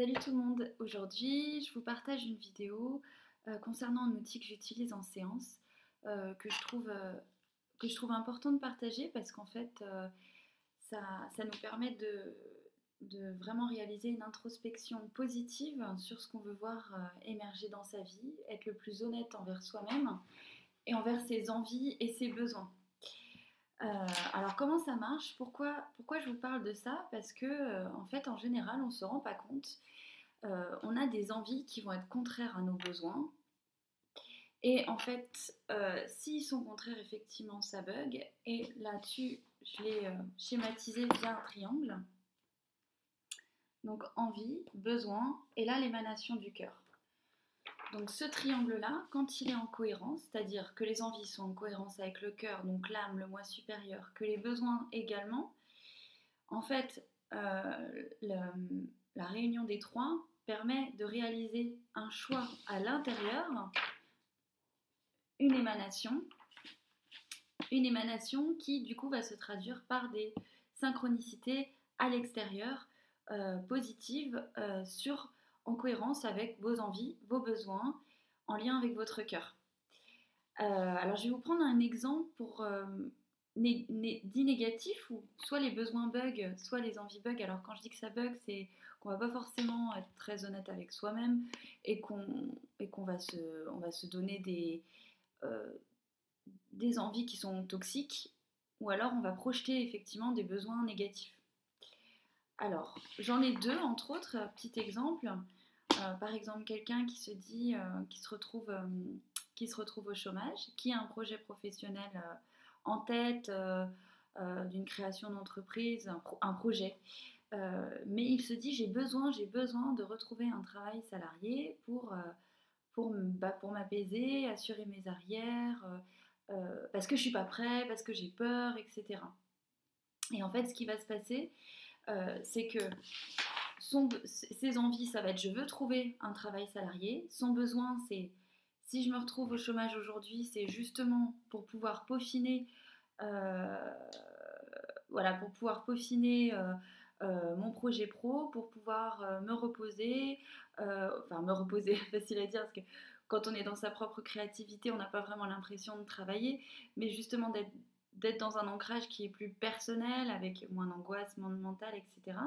Salut tout le monde, aujourd'hui je vous partage une vidéo euh, concernant un outil que j'utilise en séance euh, que, je trouve, euh, que je trouve important de partager parce qu'en fait ça, ça, nous permet de, de, vraiment réaliser une introspection positive sur ce qu'on veut voir émerger dans sa vie, être le plus honnête envers soi-même et envers ses envies et ses besoins. Alors comment ça marche? Pourquoi, je vous parle de ça? Parce que en fait en général on ne se rend pas compte euh, on a des envies qui vont être contraires à nos besoins. Et en fait, euh, s'ils sont contraires, effectivement, ça bug. Et là-dessus, je l'ai euh, schématisé via un triangle. Donc envie, besoin, et là l'émanation du cœur. Donc ce triangle-là, quand il est en cohérence, c'est-à-dire que les envies sont en cohérence avec le cœur, donc l'âme, le moi supérieur, que les besoins également, en fait, la réunion des trois permet de réaliser un choix à l'intérieur, une émanation, une émanation qui du coup va se traduire par des synchronicités à l'extérieur euh, positives euh, sur, en cohérence avec vos envies, vos besoins, en lien avec votre cœur. Euh, alors je vais vous prendre un exemple pour dit négatif où soit les besoins bug, soit les envies bug. Alors quand je dis que ça bug, c'est qu'on va pas forcément être très honnête avec soi-même et qu'on qu'on va se on va se donner des euh, des envies qui sont toxiques ou alors on va projeter effectivement des besoins négatifs. Alors j'en ai deux entre autres petit exemple. Euh, par exemple quelqu'un qui se dit euh, qui se retrouve qui se retrouve au chômage, qui a un projet professionnel en tête d'une création d'entreprise, un, projet. Euh, mais il se dit j'ai besoin, j'ai besoin de retrouver un travail salarié pour, euh, pour, bah, m'apaiser, assurer mes arrières, euh, parce que je suis pas prêt, parce que j'ai peur, etc. Et en fait, ce qui va se passer, c'est que ses envies, ça va être je veux trouver un travail salarié. Son besoin, c'est si je me retrouve au chômage aujourd'hui, c'est justement pour pouvoir peaufiner, voilà, pour pouvoir peaufiner euh, mon projet pro pour pouvoir euh, me reposer, euh, enfin me reposer, facile à dire parce que quand on est dans sa propre créativité, on n'a pas vraiment l'impression de travailler, mais justement d'être dans un ancrage qui est plus personnel, avec moins d'angoisse, moins de mental, etc.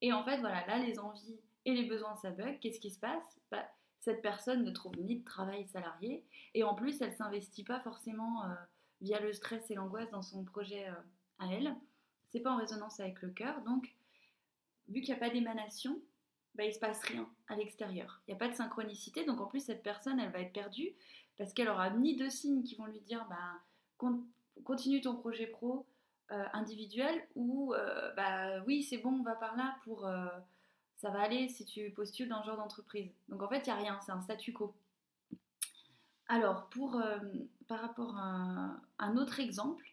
Et en fait, voilà, là, les envies et les besoins, ça bug. Qu'est-ce qui se passe? Bah, Cette personne ne trouve ni de travail salarié, et en plus, elle ne s'investit pas forcément via le stress et l'angoisse dans son projet à elle c'est pas en résonance avec le cœur. Donc, vu qu'il n'y a pas d'émanation, bah, il se passe rien à l'extérieur. Il n'y a pas de synchronicité. Donc, en plus, cette personne, elle va être perdue parce qu'elle aura ni de signes qui vont lui dire bah, continue ton projet pro euh, individuel ou euh, bah oui, c'est bon, on va par là pour. Euh, ça va aller si tu postules dans ce genre d'entreprise. Donc, en fait, il n'y a rien. C'est un statu quo. Alors, pour, par rapport à un autre exemple,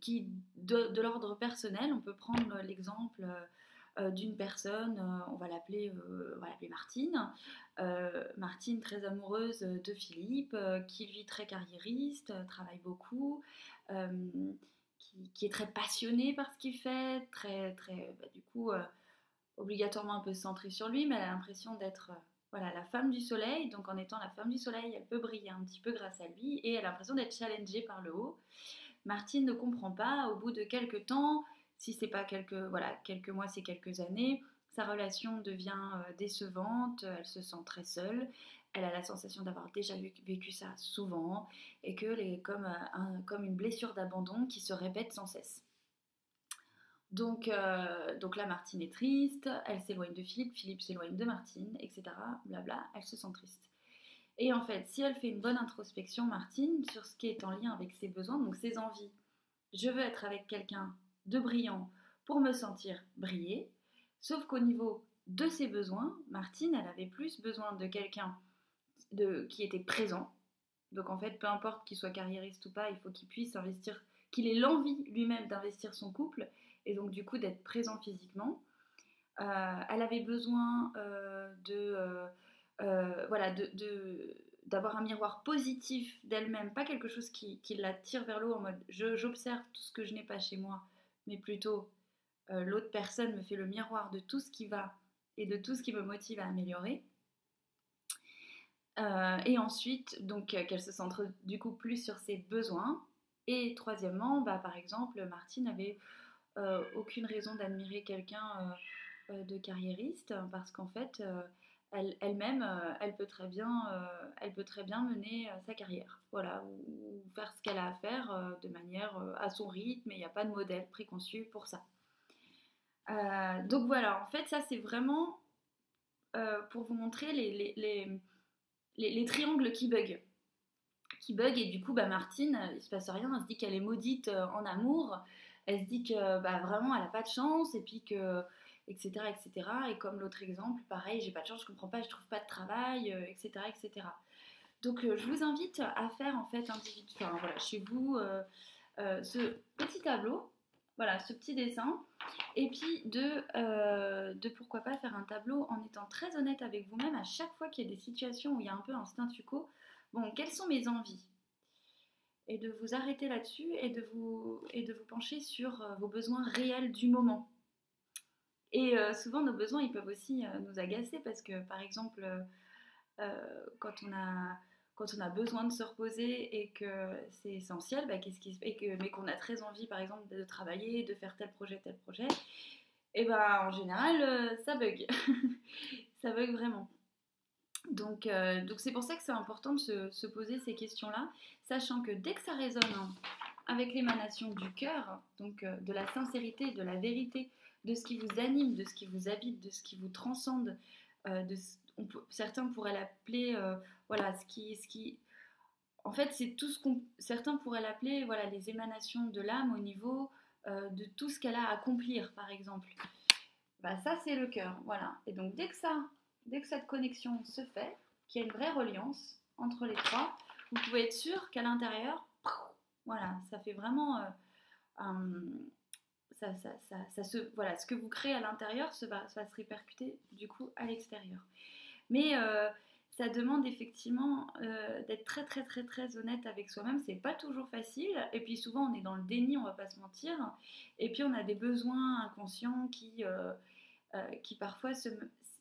qui, de, l'ordre personnel, on peut prendre l'exemple d'une personne, on va l'appeler Martine. Martine, très amoureuse de Philippe, qui est très carriériste, travaille beaucoup, qui, est très passionnée par ce qu'il fait, très, très, bah, du coup, obligatoirement un peu centrée sur lui, mais elle a l'impression d'être voilà, la femme du soleil. Donc en étant la femme du soleil, elle peut briller un petit peu grâce à lui et elle a l'impression d'être challengée par le haut. Martine ne comprend pas, au bout de quelques temps, si c'est pas quelques, voilà, quelques mois, c'est quelques années, sa relation devient euh, décevante, elle se sent très seule, elle a la sensation d'avoir déjà vécu ça souvent et que les, comme, euh, comme une blessure d'abandon qui se répète sans cesse. Donc, euh, donc là, Martine est triste, elle s'éloigne de Philippe, Philippe s'éloigne de Martine, etc. Blabla, elle se sent triste. Et en fait, si elle fait une bonne introspection, Martine, sur ce qui est en lien avec ses besoins, donc ses envies, je veux être avec quelqu'un de brillant pour me sentir briller, sauf qu'au niveau de ses besoins, Martine, elle avait plus besoin de quelqu'un qui était présent. Donc en fait, peu importe qu'il soit carriériste ou pas, il faut qu'il puisse investir, qu'il ait l'envie lui-même d'investir son couple et donc du coup d'être présent physiquement. Euh, elle avait besoin euh, de euh, voilà, de, d'avoir un miroir positif d'elle-même, pas quelque chose qui, qui la tire vers le haut en mode j'observe tout ce que je n'ai pas chez moi, mais plutôt l'autre personne me fait le miroir de tout ce qui va et de tout ce qui me motive à améliorer. Euh, et ensuite, donc qu'elle se centre du coup plus sur ses besoins. Et troisièmement, bah, par exemple, Martine n'avait aucune raison d'admirer quelqu'un de carriériste parce qu'en fait, elle-même, euh, elle, peut très bien, euh, elle peut très bien mener euh, sa carrière, voilà, ou, faire ce qu'elle a à faire de manière à son rythme, et il n'y a pas de modèle préconçu pour ça. donc voilà, en fait, ça c'est vraiment pour vous montrer les, les, triangles qui bug. Qui bug, et du coup, bah, Martine, il se passe rien, elle se dit qu'elle est maudite en amour, elle se dit que bah, vraiment elle n'a pas de chance, et puis que etc., etc. Et comme l'autre exemple, pareil, j'ai pas de chance, je comprends pas, je trouve pas de travail, etc., euh, etc. Donc euh, je vous invite à faire en fait enfin, voilà, chez vous euh, ce petit tableau, voilà, ce petit dessin, et puis de, de pourquoi pas faire un tableau en étant très honnête avec vous-même à chaque fois qu'il y a des situations où il y a un peu un statu quo. Bon, quelles sont mes envies? Et de vous arrêter là-dessus et de vous pencher sur vos besoins réels du moment. Et euh, souvent, nos besoins, ils peuvent aussi euh, nous agacer parce que, par exemple, euh, quand, on a, quand on a besoin de se reposer et que c'est essentiel, bah, qu'est-ce qui, mais qu'on a très envie, par exemple, de travailler, de faire tel projet, tel projet, et ben en général, ça bug. ça bug vraiment. Donc, donc c'est pour ça que c'est important de se, se poser ces questions-là, sachant que dès que ça résonne avec l'émanation du cœur, donc de la sincérité, de la vérité, de ce qui vous anime, de ce qui vous habite, de ce qui vous transcende. Euh, certains pourraient l'appeler, euh, voilà, ce qui, ce qui, en fait, c'est tout ce qu'on, certains pourraient l'appeler, voilà, les émanations de l'âme au niveau euh, de tout ce qu'elle a à accomplir, par exemple. Bah, ça, c'est le cœur, voilà. Et donc, dès que ça, dès que cette connexion se fait, qu'il y a une vraie reliance entre les trois, vous pouvez être sûr qu'à l'intérieur, voilà, ça fait vraiment un, ça, se, voilà, ce que vous créez à l'intérieur ça va, se répercuter du coup à l'extérieur. Mais euh, ça demande effectivement euh, d'être très très très très honnête avec soi-même. C'est pas toujours facile. Et puis souvent on est dans le déni, on va pas se mentir. Et puis on a des besoins inconscients qui, euh, parfois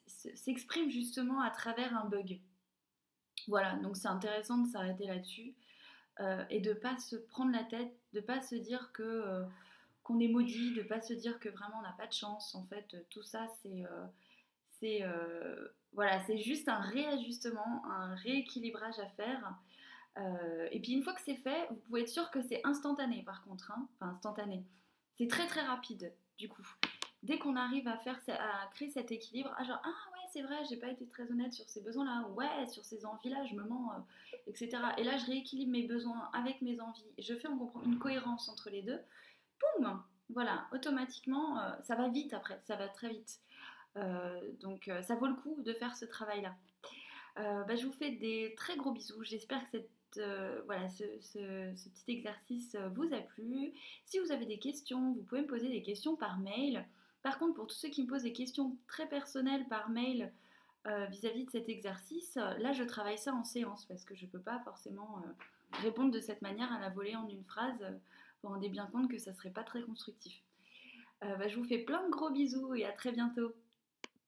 s'expriment justement à travers un bug. Voilà, donc c'est intéressant de s'arrêter là-dessus et de pas se prendre la tête, de pas se dire que qu'on est maudit, de pas se dire que vraiment on n'a pas de chance. En fait, tout ça, c'est euh, voilà, c'est juste un réajustement, un rééquilibrage à faire. Euh, et puis une fois que c'est fait, vous pouvez être sûr que c'est instantané par contre, hein. enfin instantané. C'est très très rapide du coup. Dès qu'on arrive à faire, à créer cet équilibre, ah genre ah ouais c'est vrai, j'ai pas été très honnête sur ces besoins-là, ouais sur ces envies-là, je me mens, etc. Et là je rééquilibre mes besoins avec mes envies. Je fais une cohérence entre les deux boum, voilà, automatiquement, euh, ça va vite après, ça va très vite. Euh, donc euh, ça vaut le coup de faire ce travail-là. Bah, je vous fais des très gros bisous. J'espère que cette, voilà, ce, petit exercice vous a plu. Si vous avez des questions, vous pouvez me poser des questions par mail. Par contre, pour tous ceux qui me posent des questions très personnelles par mail vis-à-vis -vis de cet exercice, là je travaille ça en séance parce que je ne peux pas forcément répondre de cette manière à la volée en une phrase vous vous rendez bien compte que ça serait pas très constructif. Euh, bah, je vous fais plein de gros bisous et à très bientôt.